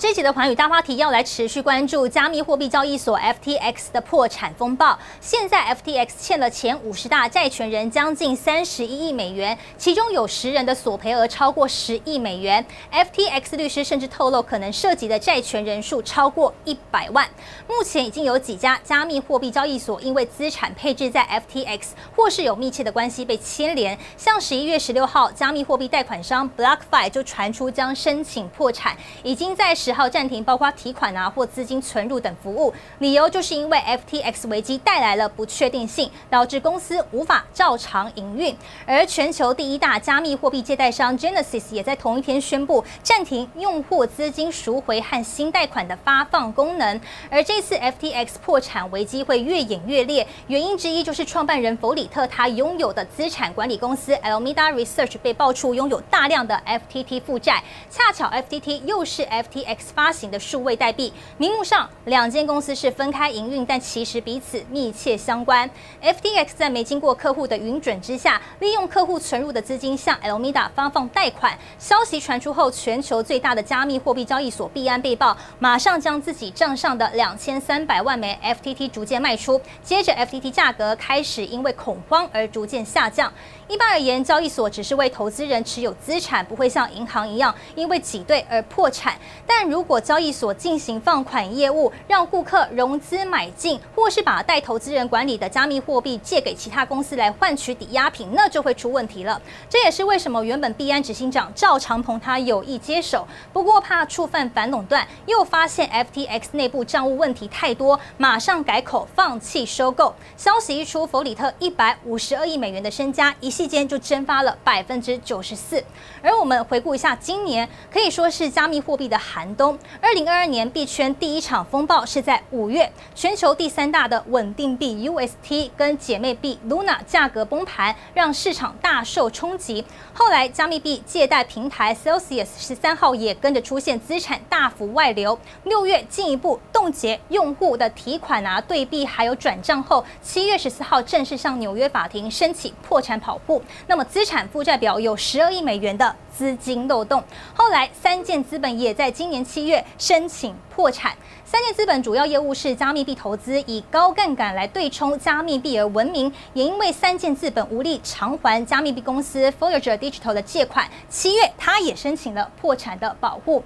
这集的寰宇大话题要来持续关注加密货币交易所 FTX 的破产风暴。现在 FTX 欠了前五十大债权人将近三十一亿美元，其中有十人的索赔额超过十亿美元。FTX 律师甚至透露，可能涉及的债权人数超过一百万。目前已经有几家加密货币交易所因为资产配置在 FTX 或是有密切的关系被牵连，像十一月十六号，加密货币贷款商 BlockFi 就传出将申请破产，已经在十号暂停，包括提款啊或资金存入等服务，理由就是因为 FTX 危机带来了不确定性，导致公司无法照常营运。而全球第一大加密货币借贷商 Genesis 也在同一天宣布暂停用户资金赎回和新贷款的发放功能。而这次 FTX 破产危机会越演越烈，原因之一就是创办人弗里特他拥有的资产管理公司 Alameda Research 被爆出拥有大量的 FTT 负债，恰巧 FTT 又是 FTX 发行的数位代币，名目上两间公司是分开营运，但其实彼此密切相关。FTX 在没经过客户的允准之下，利用客户存入的资金向 Alameda 发放贷款。消息传出后，全球最大的加密货币交易所币安被曝，马上将自己账上的两千三百万枚 FTT 逐渐卖出。接着，FTT 价格开始因为恐慌而逐渐下降。一般而言，交易所只是为投资人持有资产，不会像银行一样因为挤兑而破产。但如果交易所进行放款业务，让顾客融资买进，或是把代投资人管理的加密货币借给其他公司来换取抵押品，那就会出问题了。这也是为什么原本币安执行长赵长鹏他有意接手，不过怕触犯反垄断，又发现 FTX 内部账务问题太多，马上改口放弃收购。消息一出，弗里特一百五十二亿美元的身家一期间就蒸发了百分之九十四，而我们回顾一下今年，可以说是加密货币的寒冬。二零二二年币圈第一场风暴是在五月，全球第三大的稳定币 UST 跟姐妹币 Luna 价格崩盘，让市场大受冲击。后来加密币借贷平台 Celsius 十三号也跟着出现资产大幅外流，六月进一步冻结用户的提款啊、兑币还有转账后，七月十四号正式向纽约法庭申请破产保护。那么资产负债表有十二亿美元的资金漏洞。后来三箭资本也在今年七月申请破产。三箭资本主要业务是加密币投资，以高杠杆来对冲加密币而闻名。也因为三箭资本无力偿还加密币公司 Forager Digital 的借款，七月他也申请了破产的保护。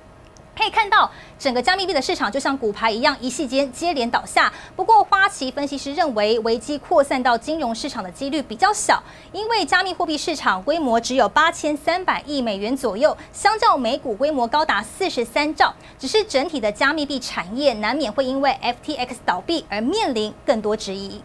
可以看到，整个加密币的市场就像骨牌一样，一夕间接连倒下。不过，花旗分析师认为，危机扩散到金融市场的几率比较小，因为加密货币市场规模只有八千三百亿美元左右，相较美股规模高达四十三兆。只是整体的加密币产业难免会因为 FTX 倒闭而面临更多质疑。